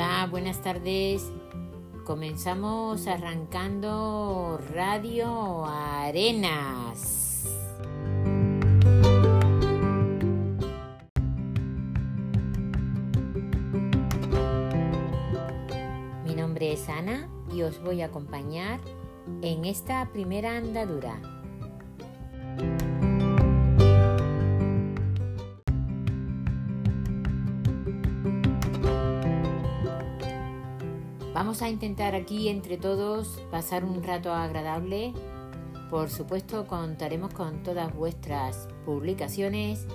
Hola, buenas tardes. Comenzamos arrancando Radio Arenas. Mi nombre es Ana y os voy a acompañar en esta primera andadura. Vamos a intentar aquí entre todos pasar un rato agradable. Por supuesto contaremos con todas vuestras publicaciones